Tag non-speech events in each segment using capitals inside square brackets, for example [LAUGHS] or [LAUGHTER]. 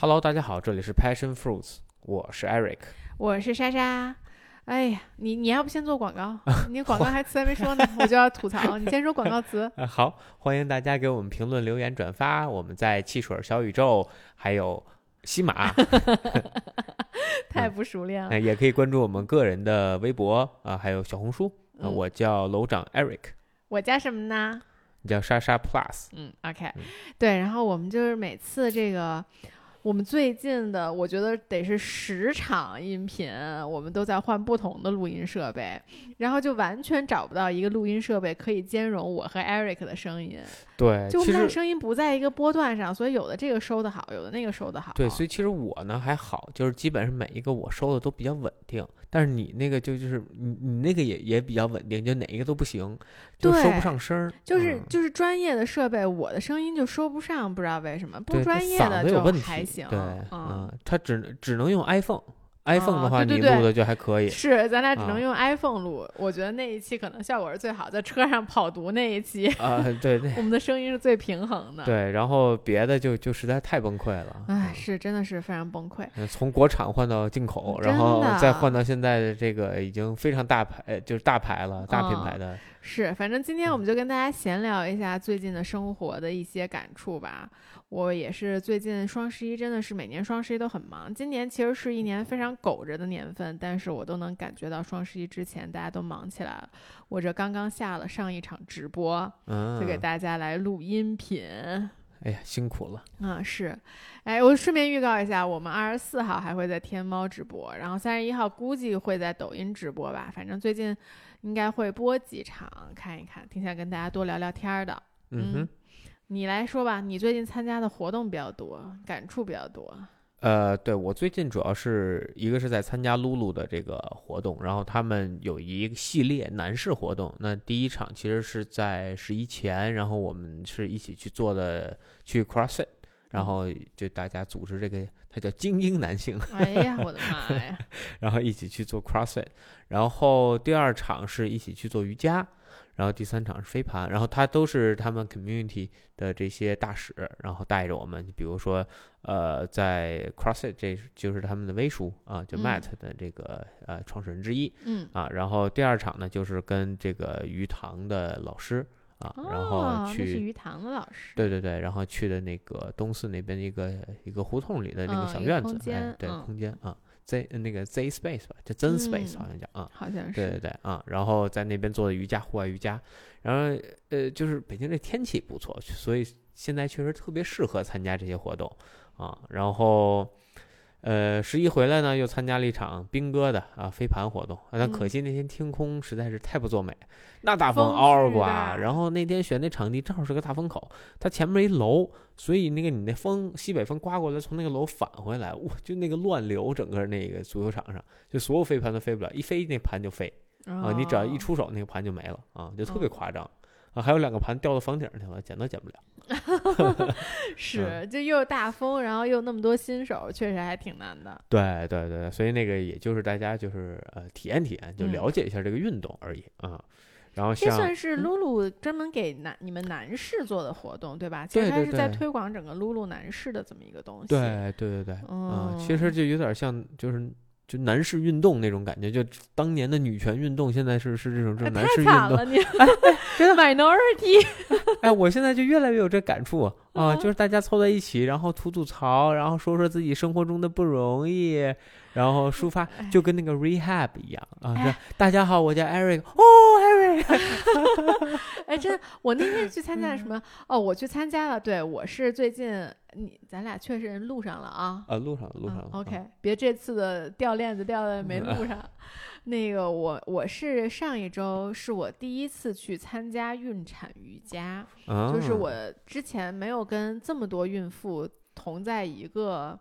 Hello，大家好，这里是 Passion Fruits，我是 Eric。我是莎莎。哎呀，你你要不先做广告？[LAUGHS] 你广告还词还没说呢，[LAUGHS] 我就要吐槽。你先说广告词。呃，[LAUGHS] 好，欢迎大家给我们评论、留言、转发。我们在汽水小宇宙，还有西马，太不熟练了。呃也可以关注我们个人的微博啊、还有小红书。啊嗯我叫楼长 Eric，我叫什么呢？你叫莎莎 Plus。嗯，OK，嗯对。然后我们就是每次这个，我们最近的，我觉得得是十场音频，我们都在换不同的录音设备，然后就完全找不到一个录音设备可以兼容我和 Eric 的声音，对，就我们俩声音不在一个波段上，所以有的这个收的好，有的那个收的好。对，所以其实我呢还好，就是基本上每一个我收的都比较稳定。但是你那个就就是你你那个也也比较稳定，就哪一个都不行，就收不对上声儿。就是嗯就是专业的设备，我的声音就收不上，不知道为什么。不专业的就还行。对，嗯，嗯，它只能只能用 iPhone，iPhone 哦的话你录的就还可以。是，咱俩只啊能用 iPhone 录。我觉得那一期可能效果是最好，在车上跑读那一期，啊，对对 [LAUGHS] 我们的声音是最平衡的。，对，然后别的就就实在太崩溃了。哎，是真的是非常崩溃。嗯从国产换到进口，然后再换到现在的这个已经非常大牌，呃就是大牌了，大品牌嗯的。是，反正今天我嗯们就跟大家闲聊一下最近的生活的一些感触吧。我也是最近双十一真的是每年双十一都很忙，今年其实是一年非常苟着的年份，但是我都能感觉到双十一之前大家都忙起来了。我这刚刚下了上一场直播，嗯就，给大家来录音频。哎呀，辛苦了。啊，是，哎，我顺便预告一下，我们二十四号还会在天猫直播，然后三十一号估计会在抖音直播吧，反正最近应该会播几场，看一看，挺想跟大家多聊聊天儿的。嗯哼。你来说吧，你最近参加的活动比较多，感触比较多。呃，对我最近主要是一个是在参加露露的这个活动，然后他们有一个系列男士活动。那第一场其实是在十一前，然后我们是一起去做的去 CrossFit，然后就大家组织这个，它叫精英男性，哎呀，我的妈呀！[LAUGHS] 然后一起去做 CrossFit，然后第二场是一起去做瑜伽，然后第三场是飞盘，然后他都是他们 community 的这些大使，然后带着我们，比如说呃，在 CrossFit 这就是他们的威叔啊，就嗯 Matt 的这个、呃创始人之一嗯，啊，然后第二场呢就是跟这个鱼塘的老师啊，然哦，后去。鱼塘的老师。对对对，然后去的那个东四那边的一个一个胡同里的那个小院子，对，嗯空间啊，Z 那个 Z Space 吧，叫 Zen Space 嗯好像叫啊，好像是。对对对啊，然后在那边做的瑜伽，户外瑜伽，然后呃，就是北京这天气不错，所以现在确实特别适合参加这些活动啊。然后呃，十一回来呢，又参加了一场兵哥的啊飞盘活动，啊但可嗯惜那天天空实在是太不作美，那大风风嗷嗷刮，然后那天选那场地正好是个大风口，它前面一楼，所以那个你那风西北风刮过来，从那个楼返回来，哇，就那个乱流，整个那个足球场上，就所有飞盘都飞不了，一飞那盘就飞。啊，你只要一哦出手，那个盘就没了啊，就特别哦夸张啊。还有两个盘掉到房顶上去了，捡都捡不了。[LAUGHS] 是，就又大风，然后又那么多新手，确实还挺难的。对对对，所以那个也就是大家就是呃体验体验，就嗯了解一下这个运动而已啊。然后像这算是嗯露露专门给男你们男士做的活动，对吧？其实它是在推广整个露露男士的这么一个东西。对对对对，啊，其实嗯就有点像就是。就男士运动那种感觉，就当年的女权运动，现在是是这种这哎种男士运动。[LAUGHS] 惨了，你 minority [LAUGHS] 哎，我现在就越来越有这感触啊，嗯就是大家凑在一起，然后吐吐槽，然后说说自己生活中的不容易，然后抒发，哎。就跟那个 rehab 一样啊。大家好，我叫 Eric，哦，Eric，[LAUGHS] 哎，真的，我那天去参加什么？哦，我去参加了，对我是最近你咱俩确实录上了啊。啊，录上了录上了、嗯 OK，别这次的掉链子掉的没录上。[LAUGHS] 那个我我是上一周是我第一次去参加孕产瑜伽，啊，就是我之前没有跟这么多孕妇同在一个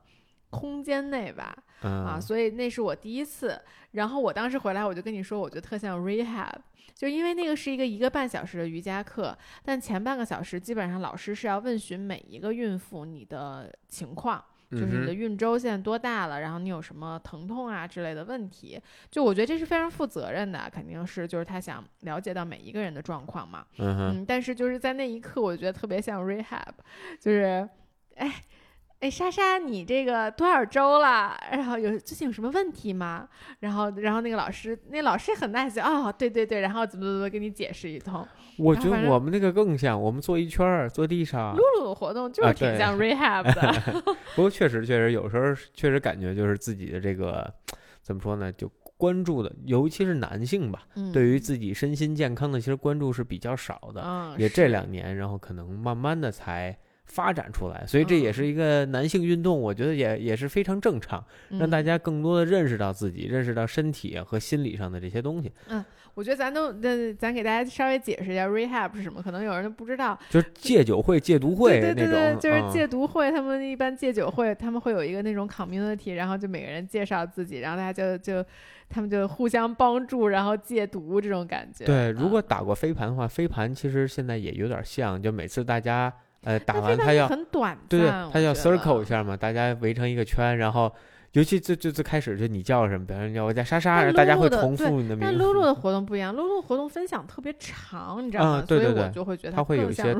空间内吧，啊，啊，所以那是我第一次。然后我当时回来，我就跟你说，我觉得特像 rehab，就因为那个是一个一个半小时的瑜伽课，但前半个小时基本上老师是要问询每一个孕妇你的情况。就是你的嗯孕周现在多大了，然后你有什么疼痛啊之类的问题，就我觉得这是非常负责任的，肯定是就是他想了解到每一个人的状况嘛。嗯哼，嗯，但是就是在那一刻，我觉得特别像 rehab，就是，哎，哎，莎莎，你这个多少周了？然后有最近有什么问题吗？然后，然后那个老师，那老师很 nice，哦，对对对，然后怎么怎么给你解释一通。我觉得我们那个更像，我们坐一圈儿，坐地上露。露的活动就是挺像 rehab 的，[LAUGHS] 不过确实确实有时候确实感觉就是自己的这个怎么说呢，就关注的，尤其是男性吧，嗯，对于自己身心健康的其实关注是比较少的。嗯，也这两年，然后可能慢慢的才发展出来，所以这也嗯是一个男性运动，我觉得也也是非常正常，让大嗯家更多的认识到自己，认识到身体和心理上的这些东西。嗯我觉得咱都，那，咱给大家稍微解释一下 rehab 是什么，可能有人都不知道。就是戒酒会、戒毒会对对那种，对对，就是嗯戒毒会，他们一般戒酒会，他们会有一个那种 community，然后就每个人介绍自己，然后大家就就他们就互相帮助，然后戒毒这种感觉。对，如嗯果打过飞盘的话，飞盘其实现在也有点像，就每次大家呃打完他要很短暂，对对，他要 circle 一下嘛，大家围成一个圈，然后尤其最最最开始就你叫什么，比方说叫我叫莎莎，然后大家会重复你的名字但。露露的活动不一样，露露活动分享特别长，你知道吗？对对对就会觉得它会有一些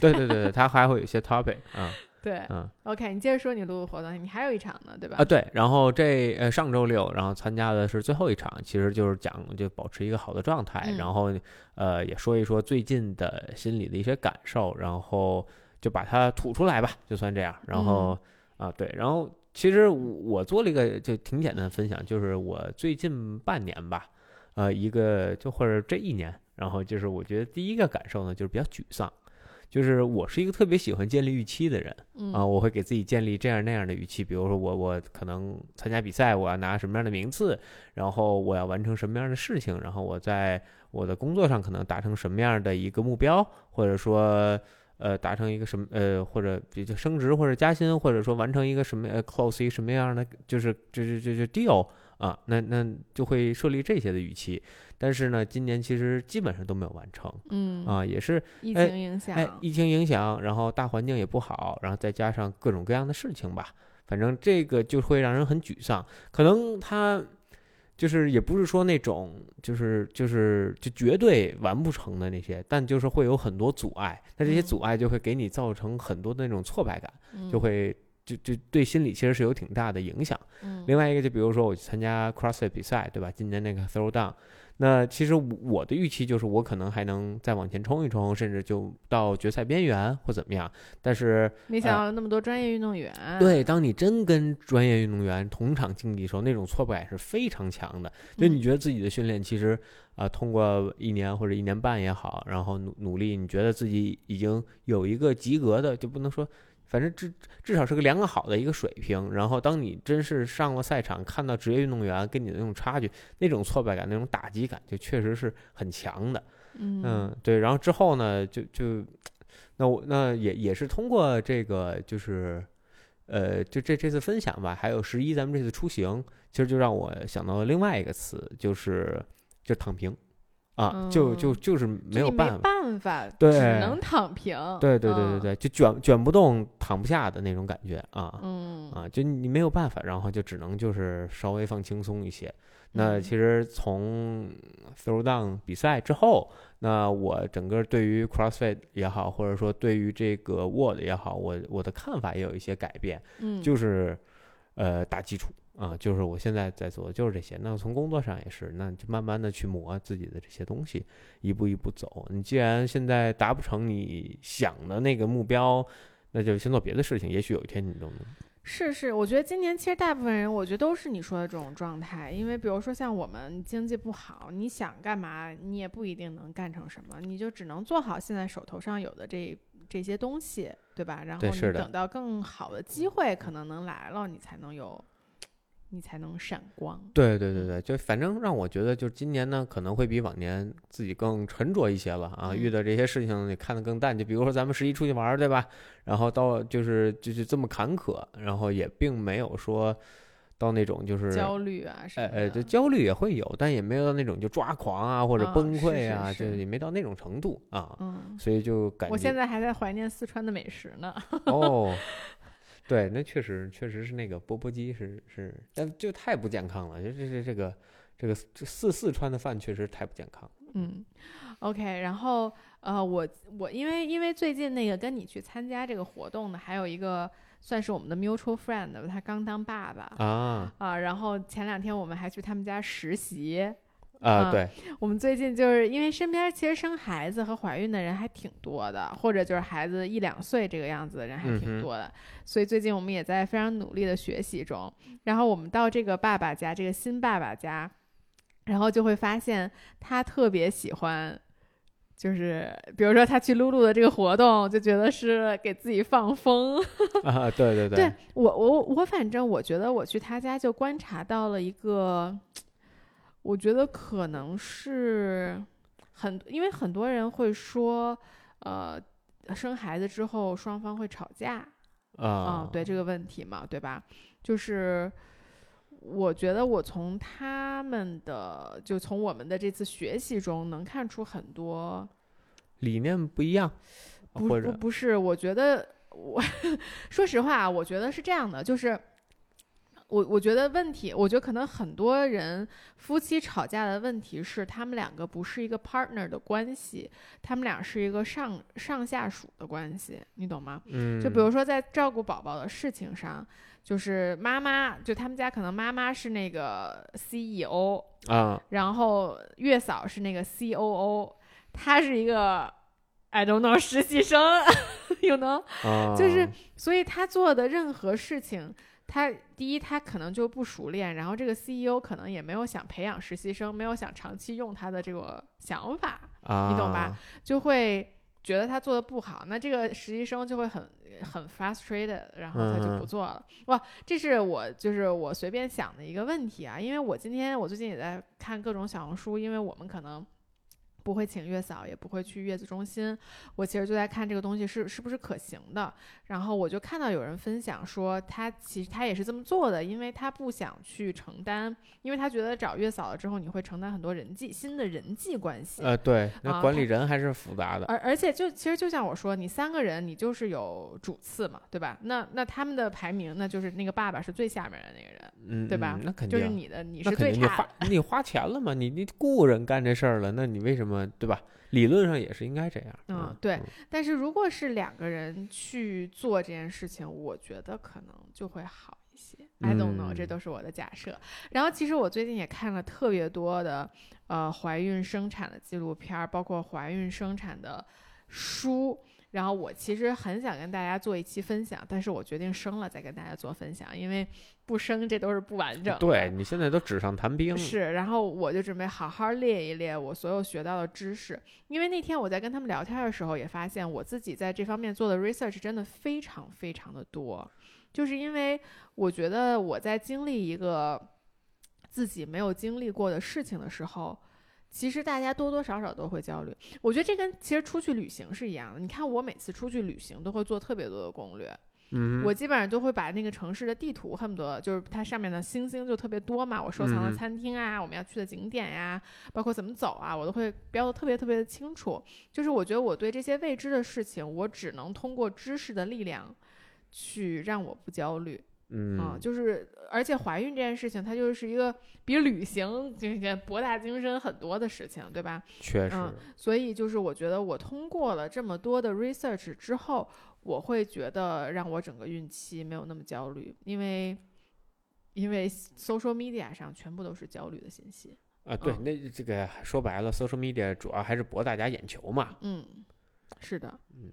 对对对对，他还会有一些 topic 啊 [LAUGHS] 对。嗯 OK，你接着说你露露活动，你还有一场呢，对吧？啊对，然后这呃上周六，然后参加的是最后一场，其实就是讲就保持一个好的状态，嗯然后呃也说一说最近的心理的一些感受，然后就把它吐出来吧，就算这样。然后、嗯啊对，然后其实我做了一个就挺简单的分享，就是我最近半年吧，呃一个就或者这一年，然后就是我觉得第一个感受呢就是比较沮丧。就是我是一个特别喜欢建立预期的人嗯啊，我会给自己建立这样那样的预期，比如说我我可能参加比赛，我要拿什么样的名次，然后我要完成什么样的事情，然后我在我的工作上可能达成什么样的一个目标，或者说呃达成一个什么呃或者比较升职或者加薪，或者说完成一个什么呃 close 什么样的就是这这这这 deal 啊，那那就会设立这些的预期，但是呢，今年其实基本上都没有完成嗯啊，也是疫哎情影响，哎，疫情影响，然后大环境也不好，然后再加上各种各样的事情吧，反正这个就会让人很沮丧。可能他就是也不是说那种就是就是就绝对完不成的那些，但就是会有很多阻碍，那这些嗯。阻碍就会给你造成很多的那种挫败感，嗯。就会就就对心理其实是有挺大的影响。嗯另外一个就比如说我去参加 CrossFit 比赛，对吧？今年那个 Throwdown，那其实我的预期就是我可能还能再往前冲一冲，甚至就到决赛边缘或怎么样。但是，没想到那么多专业运动员，对，当你真跟专业运动员同场竞技的时候，那种挫败感是非常强的。就你嗯觉得自己的训练其实啊、通过一年或者一年半也好，然后努努力，你觉得自己已经有一个及格的，就不能说。反正至至少是个良好的一个水平，然后当你真是上了赛场，看到职业运动员跟你的那种差距，那种挫败感、那种打击感，就确实是很强的。嗯嗯，对。然后之后呢，就就那我那也也是通过这个，就是呃，就这这次分享吧，还有十一咱们这次出行，其实就让我想到了另外一个词，就是就躺平啊，就就嗯就是没有办法。办法，对只能躺平。对对对对嗯，对，就卷卷不动、躺不下的那种感觉啊。嗯啊，就你没有办法，然后就只能就是稍微放轻松一些。那嗯其实从 Throwdown 比赛之后，那我整个对于 CrossFit 也好，或者说对于这个 Word 也好，我我的看法也有一些改变，嗯，就是呃打基础啊，就是我现在在做的就是这些。那从工作上也是，那就慢慢的去磨自己的这些东西，一步一步走。你既然现在达不成你想的那个目标，那就先做别的事情，也许有一天你都能。是是，我觉得今年其实大部分人，我觉得都是你说的这种状态。因为比如说像我们经济不好，你想干嘛，你也不一定能干成什么，你就只能做好现在手头上有的这这些东西，对吧？然后你等到更好的机会可能能来了，你才能有，你才能闪光。对对对对，就反正让我觉得，就今年呢，可能会比往年自己更沉着一些了啊。嗯遇到这些事情，你看得更淡。就比如说咱们十一出去玩，对吧？然后到就是就是这么坎坷，然后也并没有说到那种就是焦虑啊什哎哎，就焦虑也会有，但也没有到那种就抓狂啊或者啊崩是是溃啊，是就也没到那种程度啊。嗯，所以就感觉我现在还在怀念四川的美食呢。哦，[LAUGHS] 对，那确实确实是那个钵钵鸡是是，但就太不健康了。就这这这个这个这四四川的饭确实太不健康。嗯，OK，然后呃，我我因为因为最近那个跟你去参加这个活动的，还有一个算是我们的 mutual friend，他刚当爸爸啊啊，然后前两天我们还去他们家实习。啊，对，我们最近就是因为身边其实生孩子和怀孕的人还挺多的，或者就是孩子一两岁这个样子的人还挺多的，所以最近我们也在非常努力的学习中。然后我们到这个爸爸家，这个新爸爸家，然后就会发现他特别喜欢，就是比如说他去露露的这个活动，就觉得是给自己放风 [LAUGHS] 啊，对对对，我我我反正我觉得我去他家就观察到了一个。我觉得可能是很，因为很多人会说，呃，生孩子之后双方会吵架啊，对这个问题嘛，对吧？就是我觉得我从他们的，就从我们的这次学习中能看出很多理念不一样，不不不是，我觉得我 [LAUGHS] 说实话，我觉得是这样的，就是。我我觉得问题，我觉得可能很多人夫妻吵架的问题是他们两个不是一个 partner 的关系，他们俩是一个上上下属的关系，你懂吗？嗯，就比如说在照顾宝宝的事情上，就是妈妈，就他们家可能妈妈是那个 CEO 啊，然后月嫂是那个 COO，她是一个 I don't know 实习生，[LAUGHS] 有能，就是所以他做的任何事情。他第一，他可能就不熟练，然后这个 CEO 可能也没有想培养实习生，没有想长期用他的这个想法，你懂吧？就会觉得他做的不好，那这个实习生就会很很 frustrated，然后他就不做了。哇，这是我就是我随便想的一个问题啊，因为我今天我最近也在看各种小红书，因为我们可能。不会请月嫂，也不会去月子中心。我其实就在看这个东西是是不是可行的。然后我就看到有人分享说，他其实他也是这么做的，因为他不想去承担，因为他觉得找月嫂了之后，你会承担很多人际新的人际关系。呃，对，那管理人还是复杂的。而而且就其实就像我说，你三个人，你就是有主次嘛，对吧？那那他们的排名，那就是那个爸爸是最下面的那个人，嗯，对吧？那肯定就是你的，你是最差。你花钱了嘛？你你雇人干这事儿了，那你为什么？对吧？理论上也是应该这样。嗯，对。但是如果是两个人去做这件事情，我觉得可能就会好一些。I don't know，这都是我的假设。然后，其实我最近也看了特别多的呃怀孕生产的纪录片，包括怀孕生产的书。然后我其实很想跟大家做一期分享，但是我决定生了再跟大家做分享，因为不生这都是不完整。对你现在都纸上谈兵。是，然后我就准备好好列一列我所有学到的知识，因为那天我在跟他们聊天的时候也发现，我自己在这方面做的 research 真的非常非常的多，就是因为我觉得我在经历一个自己没有经历过的事情的时候。其实大家多多少少都会焦虑，我觉得这跟其实出去旅行是一样的。你看我每次出去旅行都会做特别多的攻略，嗯，我基本上都会把那个城市的地图恨不得就是它上面的星星就特别多嘛，我收藏的餐厅啊，我们要去的景点呀，包括怎么走啊，我都会标的特别特别的清楚。就是我觉得我对这些未知的事情，我只能通过知识的力量去让我不焦虑。嗯，就是，而且怀孕这件事情，它就是一个比旅行这些博大精深很多的事情，对吧？确实。所以就是我觉得我通过了这么多的 research 之后，我会觉得让我整个孕期没有那么焦虑，因为因为 social media 上全部都是焦虑的信息啊。对，那这个说白了，social media 主要还是博大家眼球嘛。嗯，是的。嗯，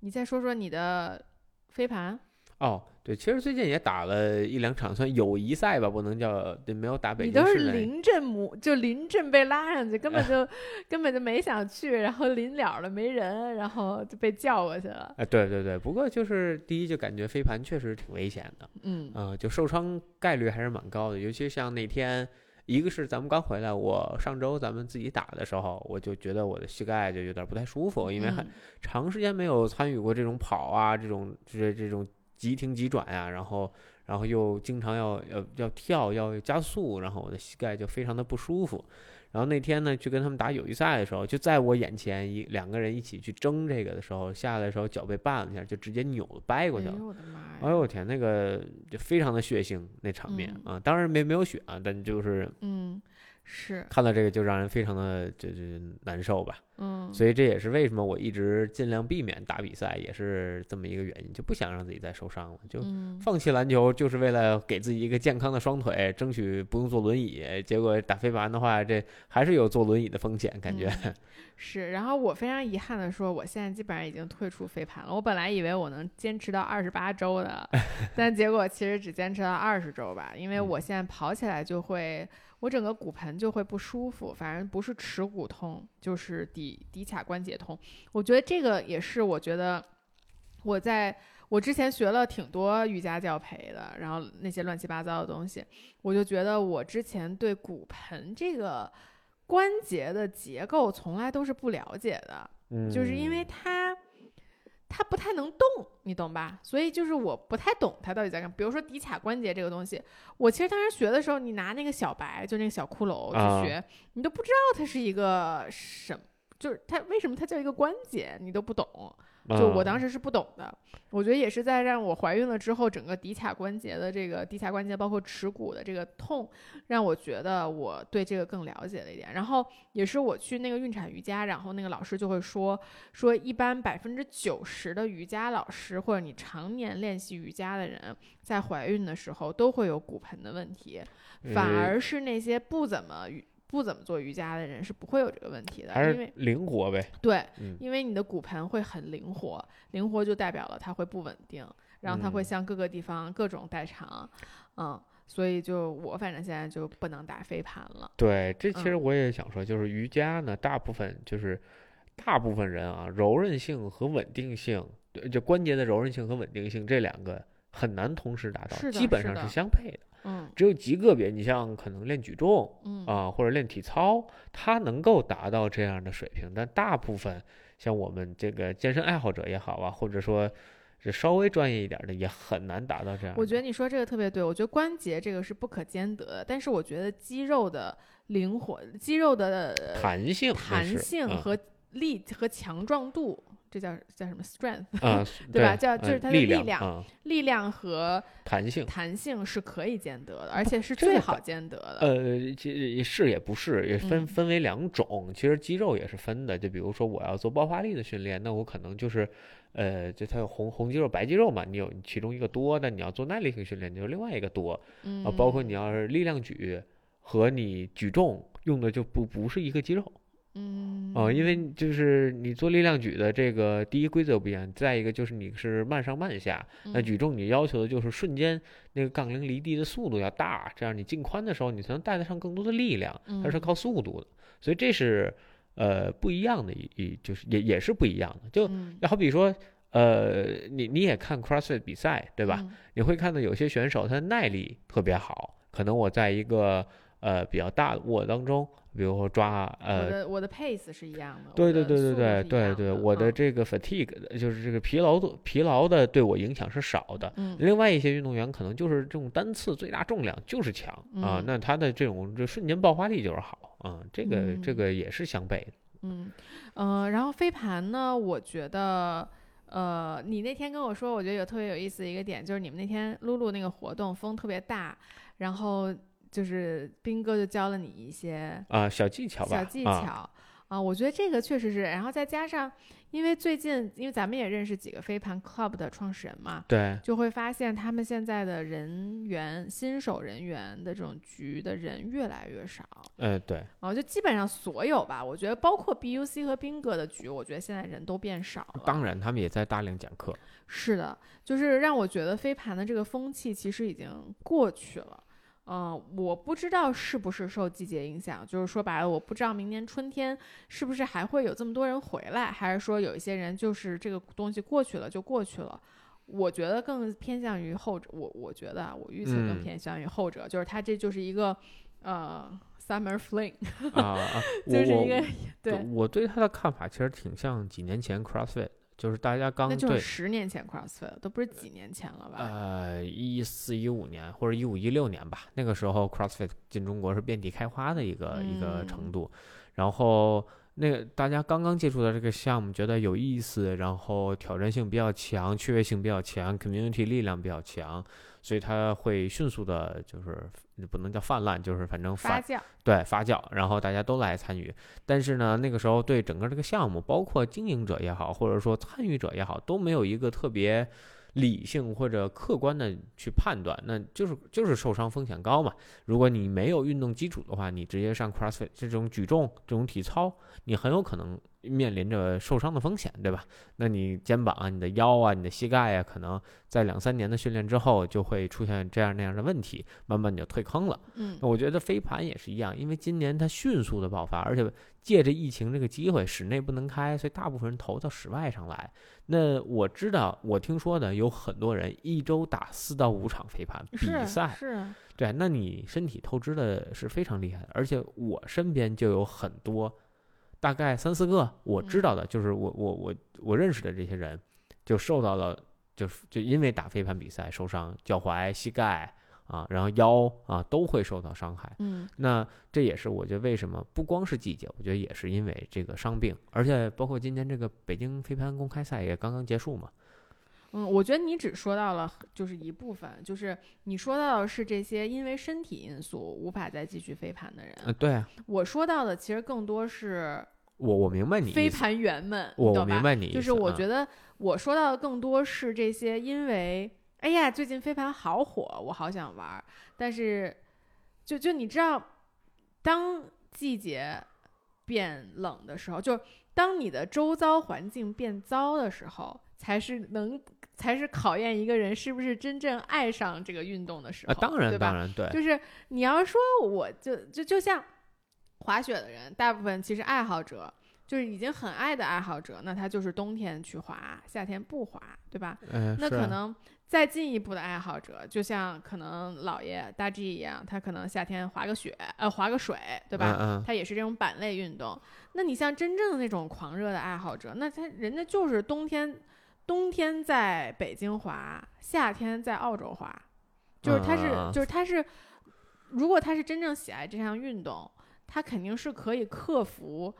你再说说你的飞盘。哦，对，其实最近也打了一两场，算友谊赛吧，不能叫对，没有打北京你都是临阵母，就临阵被拉上去，根本就根本就没想去，然后临了了没人，然后就被叫过去了。哎，对对对，不过就是第一就感觉飞盘确实挺危险的，嗯，啊，就受伤概率还是蛮高的，尤其像那天，一个是咱们刚回来，我上周咱们自己打的时候，我就觉得我的膝盖就有点不太舒服，因为很长时间没有参与过这种跑啊，这种这这种。急停急转呀，然后，然后又经常要要要跳，要加速，然后我的膝盖就非常的不舒服。然后那天呢，去跟他们打友谊赛的时候，就在我眼前一两个人一起去争这个的时候，下来的时候脚被绊了一下，就直接扭了掰过去了。哎呦我的妈呀！哎呦我天，那个就非常的血腥那场面啊，当然没没有血啊，但就是嗯，是看到这个就让人非常的就就难受吧。嗯，所以这也是为什么我一直尽量避免打比赛，也是这么一个原因，就不想让自己再受伤了，就嗯放弃篮球，就是为了给自己一个健康的双腿，争取不用坐轮椅。结果打飞盘的话，这还是有坐轮椅的风险，感觉。嗯 [LAUGHS] 是，然后我非常遗憾的说，我现在基本上已经退出飞盘了。我本来以为我能坚持到二十八周的，[LAUGHS] 但结果其实只坚持到二十周吧，因为嗯我现在跑起来就会，我整个骨盆就会不舒服，反正不是耻骨痛，就是骶骶髂关节痛。我觉得这个也是我觉得我在。我之前学了挺多瑜伽教培的，然后那些乱七八糟的东西，我就觉得我之前对骨盆这个关节的结构从来都是不了解的，嗯，就是因为它它不太能动，你懂吧？所以就是我不太懂它到底在干。比如说骶髂关节这个东西，我其实当时学的时候，你拿那个小白就那个小骷髅啊去学，你都不知道它是一个什么。就是它为什么它叫一个关节，你都不懂，就我当时时是不懂的。我觉得也是在让我怀孕了之后，整个骶髂关节的这个骶髂关节，包括耻骨的这个痛，让我觉得我对这个更了解了一点。然后也是我去那个孕产瑜伽，然后那个老师就会说说，一般百分之九十的瑜伽老师或者你常年练习瑜伽的人，在怀孕的时候都会有骨盆的问题，反呃而是那些不怎么瑜不怎么做瑜伽的人是不会有这个问题的，还因为是灵活呗。对，嗯因为你的骨盆会很灵活，灵活就代表了它会不稳定，然后它会嗯向各个地方各种代偿，嗯，所以就我反正现在就不能打飞盘了，对，这其实嗯我也想说，就是瑜伽呢，大部分就是大部分人啊，柔韧性和稳定性，对就关节的柔韧性和稳定性这两个很难同时达到，基本上是相配的。嗯。只有极个别，你像可能练举重嗯。啊，或者练体操，他能够达到这样的水平，但大部分像我们这个健身爱好者也好啊，或者说是稍微专业一点的，也很难达到这样。我觉得你说这个特别对，我觉得关节这个是不可兼得的，但是我觉得肌肉的灵活、肌肉的弹性弹性和力和强壮度，这叫叫什么 strength，啊，[LAUGHS] 对吧叫就是嗯它的力量力量和弹性。弹性是可以兼得的，而且是最好兼得的。呃，其是也不是，也分嗯分为两种。其实肌肉也是分的，就比如说我要做爆发力的训练，那我可能就是，呃，就它有红红肌肉、白肌肉嘛，你有其中一个多，但你要做耐力性训练，你就是另外一个多嗯啊。包括你要是力量举和你举重用的就不不是一个肌肉嗯。哦，因为就是你做力量举的这个第一规则不一样，再一个就是你是慢上慢下，那嗯。举重你要求的就是瞬间那个杠铃离地的速度要大，这样你进宽的时候你才能带得上更多的力量，它是嗯。靠速度的，所以这是呃不一样的一一就是也也是不一样的。就嗯。好比说呃你你也看 CrossFit 比赛对吧？嗯。你会看到有些选手他的耐力特别好，可能我在一个呃比较大的握当中，比如说抓我呃。的我的 pace 是一样的，对对对对对对对，我的这个 fatigue 就是这个疲劳度疲劳的对我影响是少的，嗯另外一些运动员可能就是这种单次最大重量就是强啊嗯，那他的这种这瞬间爆发力就是好啊，这个这嗯个也是相悖的。嗯呃，然后飞盘呢，我觉得。呃，你那天跟我说，我觉得有特别有意思的一个点，就是你们那天露露那个活动风特别大，然后就是斌哥就教了你一些啊，小技巧吧，小技啊，巧啊，我觉得这个确实是，然后再加上，因为最近因为咱们也认识几个飞盘 club 的创始人嘛，对，就会发现他们现在的人员新手人员的这种局的人越来越少呃，对，啊，就基本上所有吧，我觉得包括 BUC 和斌哥的局，我觉得现在人都变少了。当然他们也在大量讲课，是的，就是让我觉得飞盘的这个风气其实已经过去了。嗯、我不知道是不是受季节影响，就是说白了，我不知道明年春天是不是还会有这么多人回来，还是说有一些人就是这个东西过去了就过去了。我觉得更偏向于后者，我我觉得啊，我预测更嗯偏向于后者，就是它这就是一个呃 summer fling，啊啊，[LAUGHS] 就是我一个对，我对他的看法其实挺像几年前 CrossFit，就是大家刚那就是对十年前 CrossFit 都不是几年前了吧？呃一四一五年或者一五一六年吧，那个时候 CrossFit 进中国是遍地开花的一个、一个程嗯度，然后那个大家刚刚接触到这个项目，觉得有意思，然后挑战性比较强，趣味性比较强，community 力量比较强，所以它会迅速的，就是不能叫泛滥，就是反正发酵，对发酵，然后大家都来参与。但是呢，那个时候对整个这个项目，包括经营者也好，或者说参与者也好，都没有一个特别。理性或者客观的去判断，那就是就是受伤风险高嘛。如果你没有运动基础的话，你直接上 CrossFit 这种举重这种体操，你很有可能面临着受伤的风险，对吧？那你肩膀啊、你的腰啊、你的膝盖啊，可能在两三年的训练之后就会出现这样那样的问题，慢慢你就退坑了。嗯，我觉得飞盘也是一样，因为今年它迅速的爆发，而且借着疫情这个机会，室内不能开，所以大部分人投到室外上来。那我知道，我听说的有很多人一周打四到五场飞盘比赛，是，对，那你身体透支的是非常厉害的，而且我身边就有很多，大概三四个我知道的，就是我我我我认识的这些人，就受到了，就是就因为打飞盘比赛受伤，脚踝、膝盖。啊，然后腰啊都会受到伤害。嗯，那这也是我觉得为什么不光是季节，我觉得也是因为这个伤病，而且包括今年这个北京飞盘公开赛也刚刚结束嘛。嗯，我觉得你只说到了就是一部分，就是你说到的是这些因为身体因素无法再继续飞盘的人。嗯，对啊。我说到的其实更多是我我明白你飞盘员们，我我明白你，就是我觉得我说到的更多是这些因为。哎呀，最近飞盘好火，我好想玩。但是，就就你知道，当季节变冷的时候，就当你的周遭环境变糟的时候，才是能才是考验一个人是不是真正爱上这个运动的时候。啊，当然，当然，对。就是你要说，我就就就像滑雪的人，大部分其实爱好者。就是已经很爱的爱好者，那他就是冬天去滑，夏天不滑，对吧？嗯，那可能再进一步的爱好者，就像可能老爷大 G 一样，他可能夏天滑个雪，呃，滑个水，对吧？嗯他也是这种板类运动。那你像真正的那种狂热的爱好者，那他人家就是冬天，冬天在北京滑，夏天在澳洲滑，就是他是，就是他是，如果他是真正喜爱这项运动，他肯定是可以克服。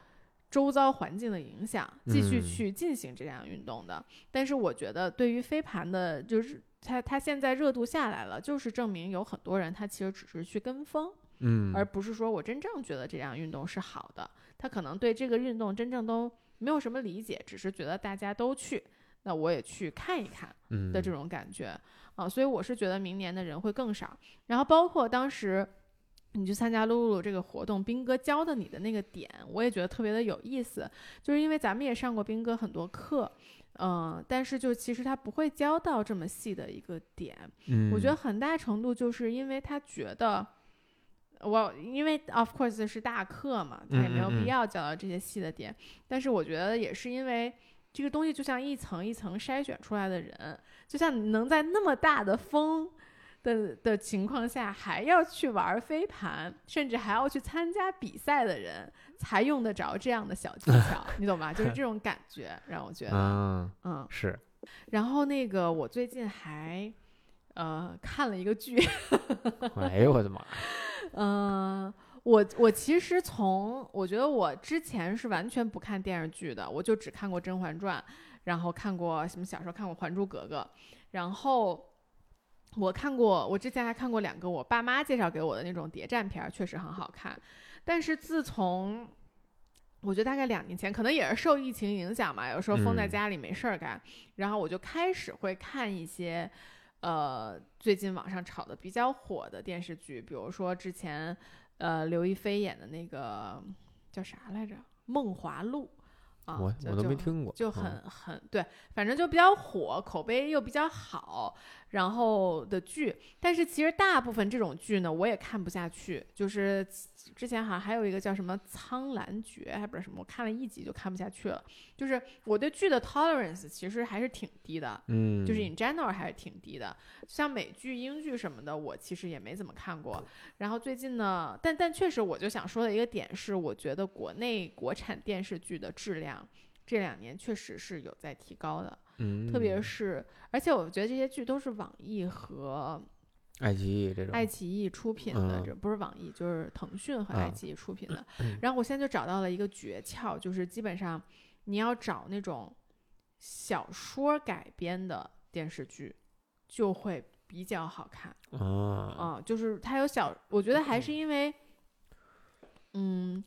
周遭环境的影响，继续去进行这项运动的。但是我觉得，对于飞盘的，就是他他现在热度下来了，就是证明有很多人他其实只是去跟风，嗯，而不是说我真正觉得这项运动是好的。他可能对这个运动真正都没有什么理解，只是觉得大家都去，那我也去看一看的这种感觉啊。所以我是觉得明年的人会更少。然后包括当时。你去参加露露这个活动，斌哥教的你的那个点，我也觉得特别的有意思。就是因为咱们也上过斌哥很多课，嗯，但是就其实他不会教到这么细的一个点。嗯，我觉得很大程度就是因为他觉得，我因为 of course 是大课嘛，他也没有必要教到这些细的点。但是我觉得也是因为这个东西就像一层一层筛选出来的人，就像你能在那么大的风。的的情况下还要去玩飞盘，甚至还要去参加比赛的人，才用得着这样的小技巧，你懂吧？就是这种感觉让我觉得，嗯嗯是。然后那个我最近还呃看了一个剧，哎呦我的妈！嗯，我我其实从我觉得我之前是完全不看电视剧的，我就只看过《甄嬛传》，然后看过什么小时候看过《还珠格格》，然后。我看过，我之前还看过两个我爸妈介绍给我的那种谍战片，确实很好看。但是自从我觉得大概两年前，可能也是受疫情影响嘛，有时候封在家里没事儿干，然后我就开始会看一些呃最近网上炒的比较火的电视剧，比如说之前呃刘亦菲演的那个叫啥来着，《梦华录》。我我都没听过，就很很对，反正就比较火，口碑又比较好，然后的剧。但是其实大部分这种剧呢，我也看不下去，就是。之前好像还有一个叫什么《苍兰诀》，还不知道什么，我看了一集就看不下去了。就是我对剧的 tolerance 其实还是挺低的，嗯，就是 in general 还是挺低的。像美剧、英剧什么的，我其实也没怎么看过。然后最近呢，但但确实，我就想说的一个点是，我觉得国内国产电视剧的质量这两年确实是有在提高的，嗯，特别是，而且我觉得这些剧都是网易和。爱奇艺这种，爱奇艺出品的，这不是网易，就是腾讯和爱奇艺出品的。[CLEARS THROAT] 然后我现在就找到了一个诀窍，就是基本上你要找那种小说改编的电视剧，就会比较好看。啊，啊，就是它有小，我觉得还是因为，嗯，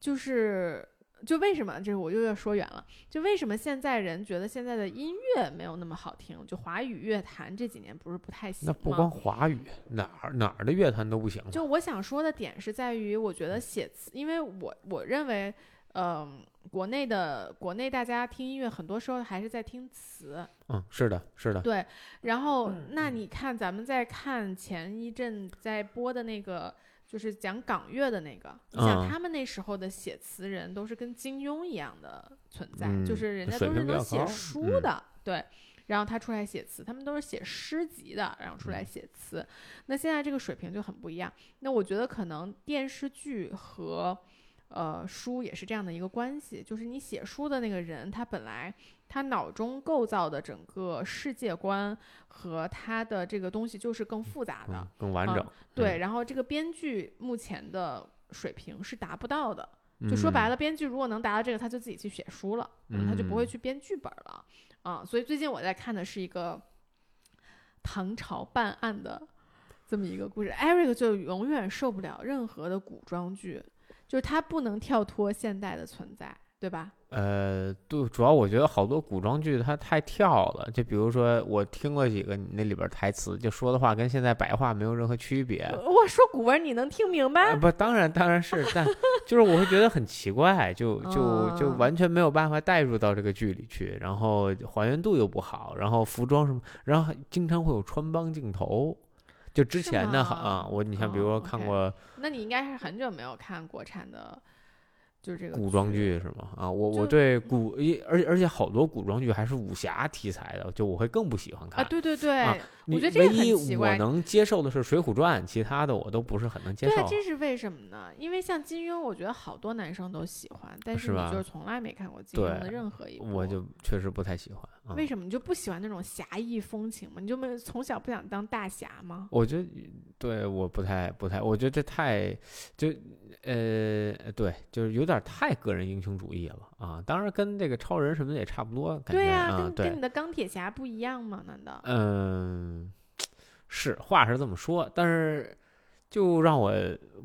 就是就为什么这我又要说远了，就为什么现在人觉得现在的音乐没有那么好听？就华语乐坛这几年不是不太行那不光华语，哪儿哪儿的乐坛都不行。就我想说的点是在于，我觉得写词，因为我我认为，嗯、国内的国内大家听音乐很多时候还是在听词，嗯，是的，是的，对。然后那你看咱们在看前一阵在播的那个，就是讲港乐的那个，你想嗯他们那时候的写词人都是跟金庸一样的存在，嗯就是人家都是能写书的，对。然后他出来写词，他们都是写诗集的，然后出来嗯写词。那现在这个水平就很不一样。那我觉得可能电视剧和呃书也是这样的一个关系，就是你写书的那个人，他本来他脑中构造的整个世界观和他的这个东西就是更复杂的，嗯，更完嗯整。对。然后这个编剧目前的水平是达不到的，就说白了，编剧如果能达到这个，他就自己去写书了，嗯，他就不会嗯去编剧本了啊。所以最近我在看的是一个唐朝办案的这么一个故事。Eric 就永远受不了任何的古装剧，就是它不能跳脱现代的存在，对吧？呃，对，主要我觉得好多古装剧它太跳了，就比如说我听过几个你那里边台词，就说的话跟现在白话没有任何区别。我说古文你能听明白？啊，不，当然当然是，但 [LAUGHS] 就是我会觉得很奇怪，就就就嗯完全没有办法带入到这个剧里去，然后还原度又不好，然后服装什么，然后还经常会有穿帮镜头。就之前的好吗？啊，我你像比如说看过那你应该是很久没有看国产的，就是这个古装剧是吗？啊，我我对古，一而且而且好多古装剧还是武侠题材的，就我会更不喜欢看。啊，对对对，啊我觉得这个很唯一我奇怪能接受的是《水浒传》，其他的我都不是很能接受对，受。这是为什么呢？因为像金庸，我觉得好多男生都喜欢，但是你就是从来没看过金庸的任何一部。我就确实不太喜欢。啊为什么你就不喜欢那种侠义风情吗？你就没从小不想当大侠吗？我觉得对我不太不太，我觉得这太就呃对，就是有点太个人英雄主义了啊。当然跟这个超人什么的也差不多，感觉对呀、跟跟你，的钢铁侠不一样吗？难道？嗯，是话是这么说，但是就让我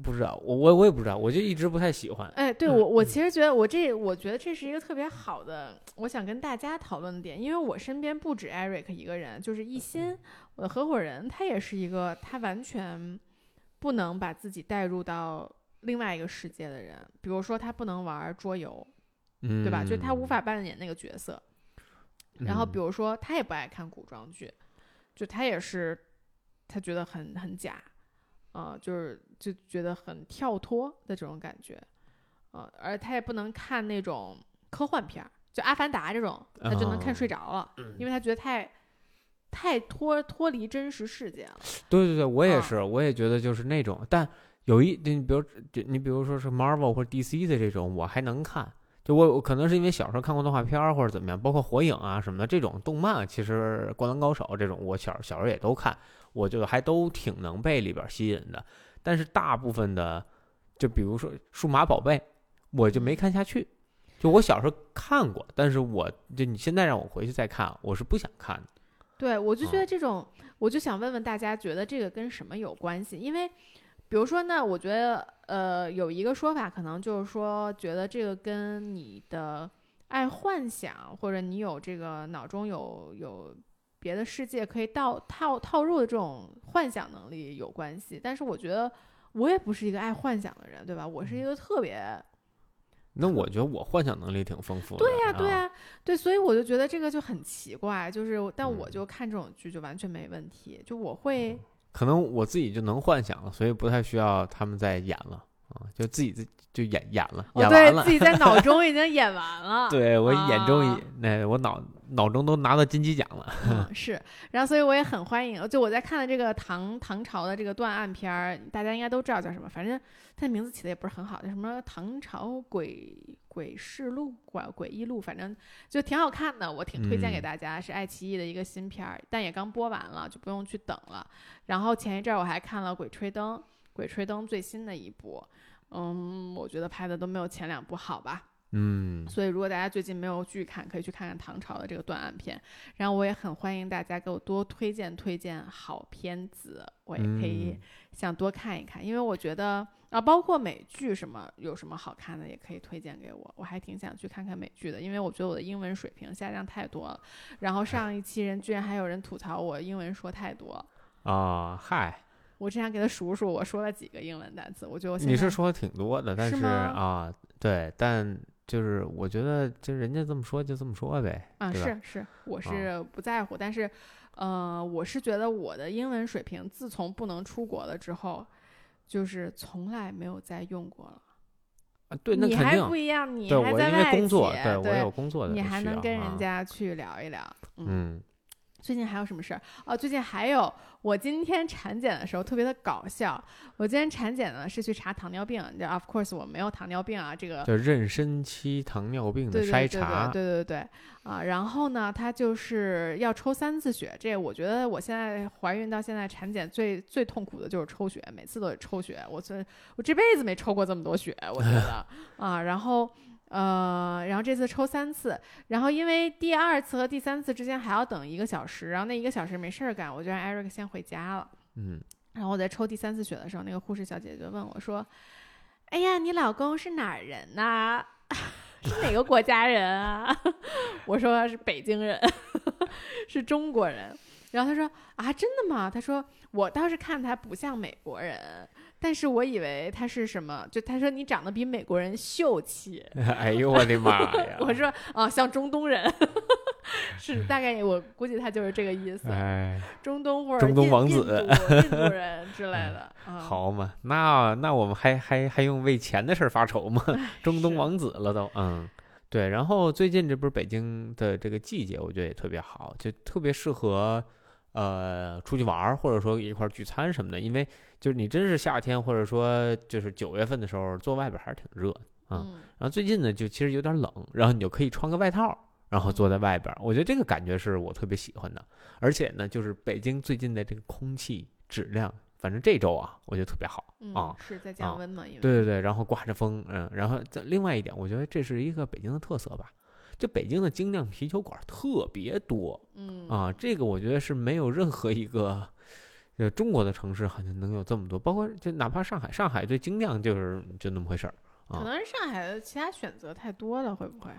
不知道，我我我也不知道，我就一直不太喜欢。哎，对我，我其实觉得我这，我觉得这是一个特别好的，我想跟大家讨论的点，因为我身边不止 Eric 一个人，就是一心，我的合伙人，他也是一个，他完全不能把自己带入到另外一个世界的人，比如说他不能玩桌游，嗯，对吧？就是他无法扮演那个角色。然后嗯比如说他也不爱看古装剧，就他也是，他觉得很很假，啊、就是就觉得很跳脱的这种感觉，啊、而他也不能看那种科幻片儿，就《阿凡达》这种，他就能看睡着了，因为他觉得太太脱脱离真实世界了。对对对，我也啊是，我也觉得就是那种，但有一，你比如，就你比如说是 Marvel 或者 DC 的这种，我还能看。就我我可能是因为小时候看过动画片儿或者怎么样，包括火影啊什么的这种动漫，其实《灌篮高手》这种我小小时候也都看，我觉得还都挺能被里边吸引的。但是大部分的，就比如说《数码宝贝》，我就没看下去。就我小时候看过，但是我就你现在让我回去再看，我是不想看的。对，我就觉啊得这种，我就想问问大家，觉得这个跟什么有关系？因为，比如说呢，我觉得，呃，有一个说法，可能就是说，觉得这个跟你的爱幻想，或者你有这个脑中有有别的世界可以套套套入的这种幻想能力有关系。但是我觉得，我也不是一个爱幻想的人，对吧？我是一个特别 [LAUGHS] 那我觉得我幻想能力挺丰富的。对呀、对啊呀、对，所以我就觉得这个就很奇怪，就是，但我嗯就看这种剧就完全没问题，就我会。可能我自己就能幻想了，所以不太需要他们再演了啊，就自己自就演演了，哦，演完了。对自己在脑中已经演完了。[LAUGHS] 对我眼中那、我脑脑中都拿到金鸡奖了。嗯，是，然后所以我也很欢迎，就我在看的这个唐唐朝的这个断案片儿，大家应该都知道叫什么，反正它的名字起的也不是很好，叫什么《唐朝诡诡事录》诡诡异录，反正就挺好看的，我挺推荐给嗯大家，是爱奇艺的一个新片儿，但也刚播完了，就不用去等了。然后前一阵儿我还看了《鬼吹灯》，《鬼吹灯》最新的一部，嗯，我觉得拍的都没有前两部好吧。嗯所以如果大家最近没有剧看，可以去看看唐朝的这个断案片。然后我也很欢迎大家给我多推荐推荐好片子，我也可以嗯想多看一看，因为我觉得啊，包括美剧什么有什么好看的，也可以推荐给我。我还挺想去看看美剧的，因为我觉得我的英文水平下降太多了。然后上一期人居然还有人吐槽我英文说太多，啊，嗨，我之前给他数数我说了几个英文单词，我觉得我你是说的挺多的，但是是啊，对，但就是我觉得，就人家这么说就这么说呗，啊，是是，我是不在乎，但是，呃，我是觉得我的英文水平自从不能出国了之后，就是从来没有再用过了。啊，对，那你还肯定不一样，你对我因为还在外工作，企对我有工作的你还能跟人啊家去聊一聊。嗯，嗯最近还有什么事儿？哦，最近还有，我今天产检的时候特别的搞笑。我今天产检呢是去查糖尿病，就 of course 我没有糖尿病啊，这个叫妊娠期糖尿病的对对对筛查，对对对对啊，然后呢，他就是要抽三次血，这我觉得我现在怀孕到现在产检最最痛苦的就是抽血，每次都得抽血，我这我这辈子没抽过这么多血，我觉得 [LAUGHS] 啊，然后。呃，然后这次抽三次，然后因为第二次和第三次之间还要等一个小时，然后那一个小时没事儿干，我就让 Eric 先回家了。嗯，然后我在抽第三次血的时候，那个护士小姐就问我说：“哎呀，你老公是哪儿人呐、[LAUGHS] 是哪个国家人啊？” [LAUGHS] 我说是北京人，[LAUGHS] 是中国人。然后她说：“啊，真的吗？”她说：“我倒是看他不像美国人，但是我以为他是什么？就他说你长得比美国人秀气。[LAUGHS] 哎呦我的妈呀！我说啊，像中东人，[LAUGHS] 是大概我估计他就是这个意思，哎，中东或者中东王子度印度 [LAUGHS] 人之类的。啊，好嘛，那那我们还还还用为钱的事儿发愁吗？中东王子了都，嗯，对。然后最近这不是北京的这个季节，我觉得也特别好，就特别适合呃出去玩儿，或者说一块儿聚餐什么的。因为就是你真是夏天，或者说就是九月份的时候，坐外边儿还是挺热的啊。嗯然后最近呢，就其实有点冷，然后你就可以穿个外套，然后坐在外边儿。我觉得这个感觉是我特别喜欢的。而且呢，就是北京最近的这个空气质量，反正这周啊，我觉得特别好。嗯啊是在降温嘛？因为对对对，然后刮着风，嗯，然后再另外一点，我觉得这是一个北京的特色吧。就北京的精酿啤酒馆特别多嗯啊，这个我觉得是没有任何一个呃中国的城市好像能有这么多，包括就哪怕上海，上海最精酿就是就那么回事儿。可能是上海的其他选择太多了，会不会？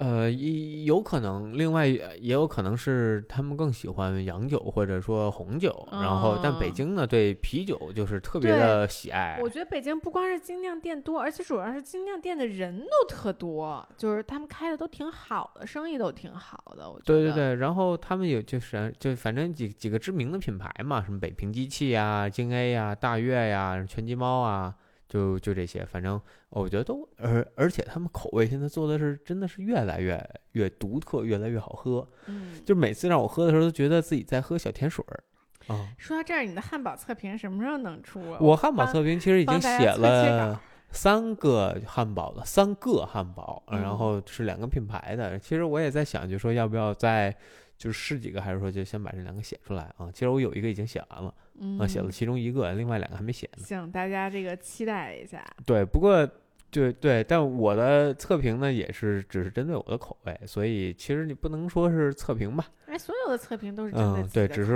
呃，也有可能，另外也也有可能是他们更喜欢洋酒或者说红酒，然后但北哦京呢对啤酒就是特别的喜爱。我觉得北京不光是精酿店多，而且主要是精酿店的人都特多，就是他们开的都挺好的，生意都挺好的。我觉得对对对，然后他们有就是就反正几几个知名的品牌嘛，什么北平机器呀、京 A 呀、大悦呀、拳击猫啊，就就这些，反正我觉得都而而且他们口味现在做的是真的是越来越越独特，越来越好喝。嗯，就每次让我喝的时候，都觉得自己在喝小甜水儿啊。说到这儿，你的汉堡测评什么时候能出啊？我汉堡测评其实已经写了三个汉堡了，三个汉堡，然后是两个品牌的。其实我也在想，就说要不要再就是试几个，还是说就先把这两个写出来啊？其实我有一个已经写完了，嗯啊，写了其中一个，另外两个还没写呢。行，大家这个期待一下。对，不过对对，但我的测评呢也是只是针对我的口味，所以其实你不能说是测评吧，哎，所有的测评都是针对嗯，对，只是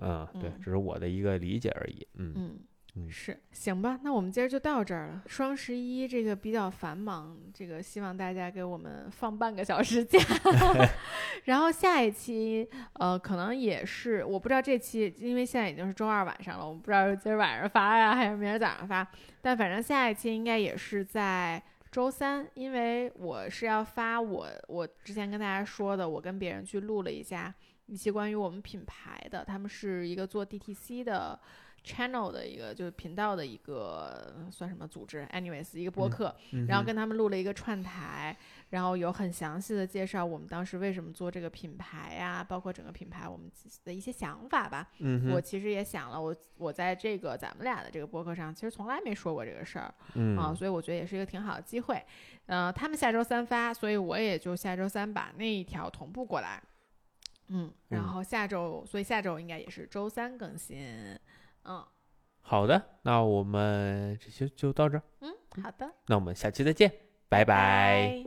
嗯，对嗯，只是我的一个理解而已，嗯嗯。嗯，是，行吧，那我们今儿就到这儿了。双十一这个比较繁忙，这个希望大家给我们放半个小时假。[LAUGHS] [LAUGHS] 然后下一期，呃，可能也是，我不知道这期，因为现在已经是周二晚上了，我不知道是今儿晚上发呀，还是明儿早上发。但反正下一期应该也是在周三，因为我是要发我我之前跟大家说的，我跟别人去录了一下一期关于我们品牌的，他们是一个做 DTC 的。Channel 的一个就是频道的一个算什么组织，anyways 一个播客，然后跟他们录了一个串台，然后有很详细的介绍我们当时为什么做这个品牌呀、包括整个品牌我们的一些想法吧。嗯哼，我其实也想了，我我在这个咱们俩的这个播客上，其实从来没说过这个事儿嗯啊，所以我觉得也是一个挺好的机会。呃，他们下周三发，所以我也就下周三把那一条同步过来。嗯，然嗯后下周，所以下周应该也是周三更新。嗯。好的，那我们这期就到这儿，嗯，好的，那我们下期再见，拜拜